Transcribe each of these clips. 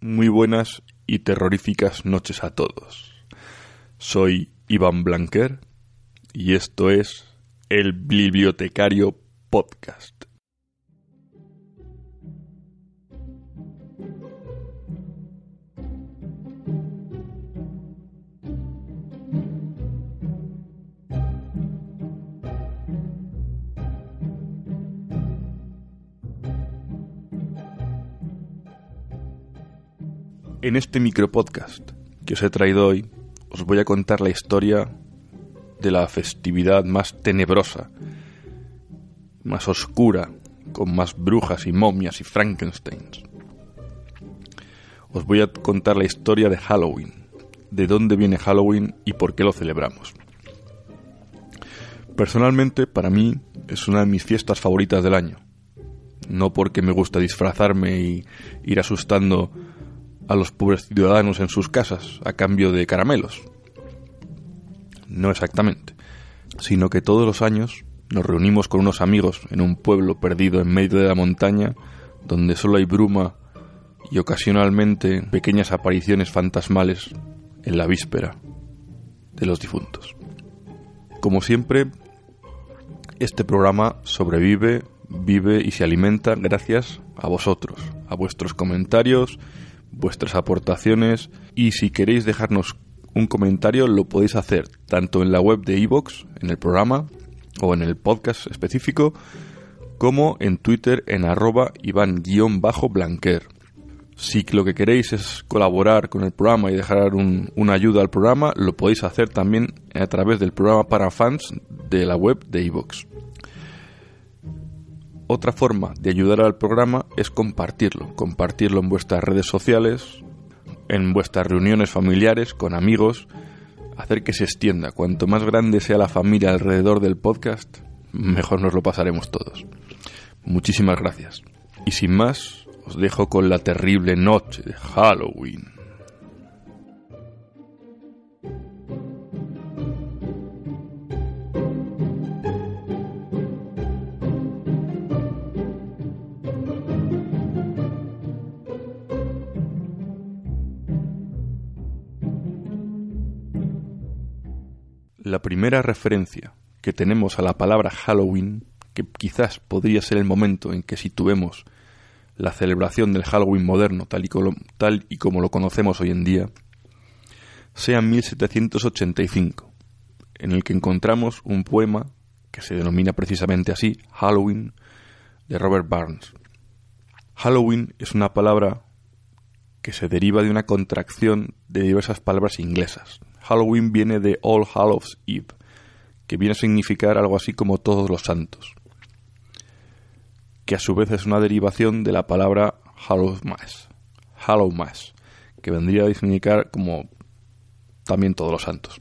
muy buenas y terroríficas noches a todos. Soy Iván Blanquer y esto es el Bibliotecario Podcast. En este micropodcast que os he traído hoy, os voy a contar la historia de la festividad más tenebrosa, más oscura, con más brujas y momias y Frankensteins. Os voy a contar la historia de Halloween, de dónde viene Halloween y por qué lo celebramos. Personalmente, para mí, es una de mis fiestas favoritas del año. No porque me gusta disfrazarme y ir asustando a los pobres ciudadanos en sus casas a cambio de caramelos. No exactamente, sino que todos los años nos reunimos con unos amigos en un pueblo perdido en medio de la montaña donde solo hay bruma y ocasionalmente pequeñas apariciones fantasmales en la víspera de los difuntos. Como siempre, este programa sobrevive, vive y se alimenta gracias a vosotros, a vuestros comentarios vuestras aportaciones y si queréis dejarnos un comentario lo podéis hacer tanto en la web de iVoox, en el programa o en el podcast específico, como en Twitter en arroba Iván-Blanquer. Si lo que queréis es colaborar con el programa y dejar una ayuda al programa, lo podéis hacer también a través del programa para fans de la web de iVoox. Otra forma de ayudar al programa es compartirlo, compartirlo en vuestras redes sociales, en vuestras reuniones familiares, con amigos, hacer que se extienda. Cuanto más grande sea la familia alrededor del podcast, mejor nos lo pasaremos todos. Muchísimas gracias. Y sin más, os dejo con la terrible noche de Halloween. La primera referencia que tenemos a la palabra Halloween, que quizás podría ser el momento en que situemos la celebración del Halloween moderno tal y, como, lo conocemos hoy en día, sea en 1785, en el que encontramos un poema que se denomina precisamente así, Halloween, de Robert Barnes. Halloween es una palabra que se deriva de una contracción de diversas palabras inglesas, Halloween viene de All Hallows Eve, que viene a significar algo así como todos los santos, que a su vez es una derivación de la palabra Hallowmas, Hallowmas, que vendría a significar como también todos los santos.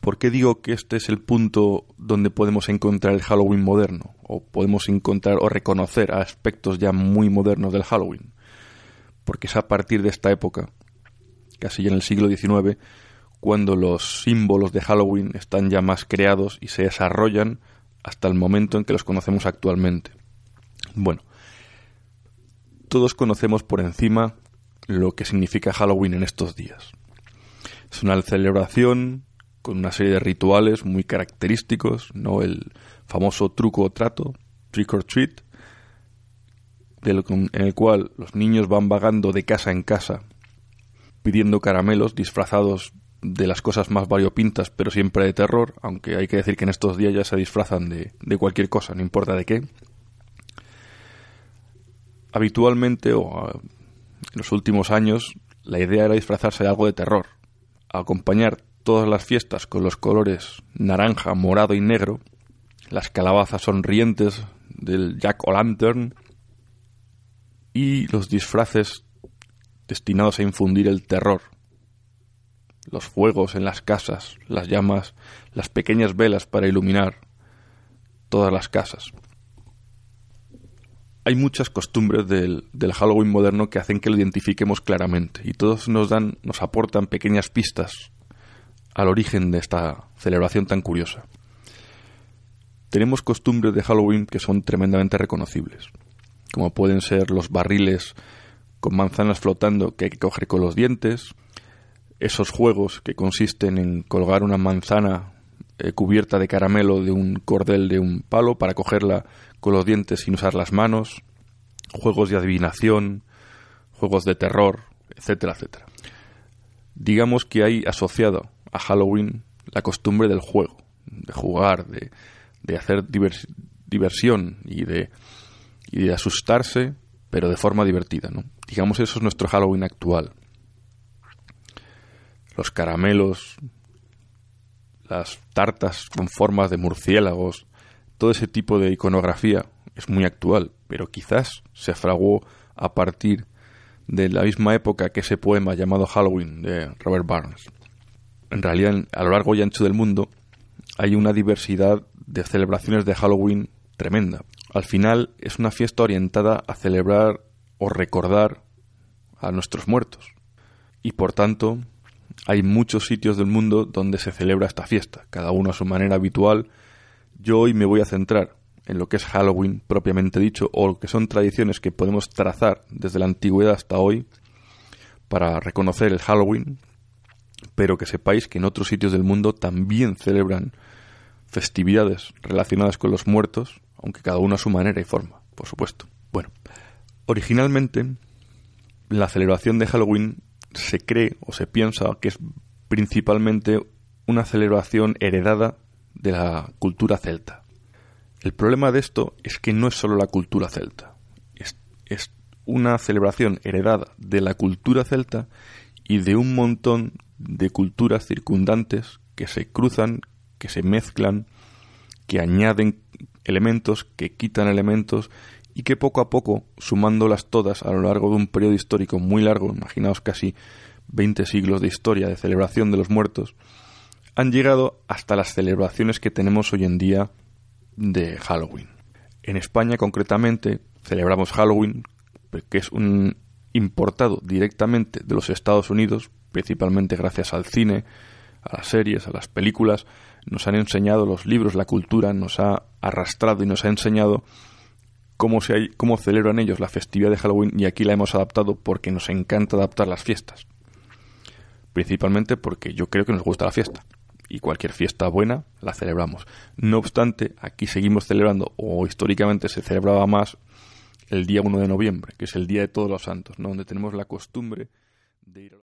¿Por qué digo que este es el punto donde podemos encontrar el Halloween moderno? O podemos encontrar o reconocer aspectos ya muy modernos del Halloween. Porque es a partir de esta época casi ya en el siglo XIX, cuando los símbolos de Halloween están ya más creados y se desarrollan hasta el momento en que los conocemos actualmente. Bueno, todos conocemos por encima lo que significa Halloween en estos días. Es una celebración con una serie de rituales muy característicos, no el famoso truco o trato, trick or treat, en el cual los niños van vagando de casa en casa pidiendo caramelos disfrazados de las cosas más variopintas, pero siempre de terror, aunque hay que decir que en estos días ya se disfrazan de, de cualquier cosa, no importa de qué. Habitualmente, o en los últimos años, la idea era disfrazarse de algo de terror, acompañar todas las fiestas con los colores naranja, morado y negro, las calabazas sonrientes del Jack o Lantern y los disfraces destinados a infundir el terror. Los fuegos en las casas, las llamas, las pequeñas velas para iluminar todas las casas. Hay muchas costumbres del, Halloween moderno que hacen que lo identifiquemos claramente y todos nos dan, nos aportan pequeñas pistas al origen de esta celebración tan curiosa. Tenemos costumbres de Halloween que son tremendamente reconocibles, como pueden ser los barriles con manzanas flotando que hay que coger con los dientes, esos juegos que consisten en colgar una manzana eh, cubierta de caramelo de un cordel de un palo para cogerla con los dientes sin usar las manos, juegos de adivinación, juegos de terror, etcétera, etcétera. Digamos que hay asociado a Halloween la costumbre del juego, de jugar, de, de hacer diversión y de, y de asustarse, pero de forma divertida. ¿no? Digamos eso es nuestro Halloween actual. Los caramelos, las tartas con formas de murciélagos, todo ese tipo de iconografía es muy actual, pero quizás se fraguó a partir de la misma época que ese poema llamado Halloween de Robert Barnes. En realidad, a lo largo y ancho del mundo hay una diversidad de celebraciones de Halloween tremenda. Al final es una fiesta orientada a celebrar o recordar a nuestros muertos. Y por tanto, hay muchos sitios del mundo donde se celebra esta fiesta, cada uno a su manera habitual. Yo hoy me voy a centrar en lo que es Halloween propiamente dicho, o lo que son tradiciones que podemos trazar desde la antigüedad hasta hoy para reconocer el Halloween, pero que sepáis que en otros sitios del mundo también celebran festividades relacionadas con los muertos, aunque cada uno a su manera y forma, por supuesto. Bueno, originalmente la celebración de Halloween se cree o se piensa que es principalmente una celebración heredada de la cultura celta. El problema de esto es que no es solo la cultura celta, es, es una celebración heredada de la cultura celta y de un montón de culturas circundantes que se cruzan, que se mezclan, que añaden elementos, que quitan elementos y que poco a poco, sumándolas todas a lo largo de un periodo histórico muy largo, imaginaos casi 20 siglos de historia de celebración de los muertos, han llegado hasta las celebraciones que tenemos hoy en día de Halloween. En España concretamente celebramos Halloween, que es un importado directamente de los Estados Unidos, principalmente gracias al cine, a las series, a las películas, nos han enseñado los libros, la cultura, nos ha arrastrado y nos ha enseñado cómo, se, cómo celebran ellos la festividad de Halloween y aquí la hemos adaptado porque nos encanta adaptar las fiestas. Principalmente porque yo creo que nos gusta la fiesta y cualquier fiesta buena la celebramos. No obstante, aquí seguimos celebrando, o históricamente se celebraba más, el día 1 de noviembre, que es el Día de Todos los Santos, ¿no? donde tenemos la costumbre de ir a...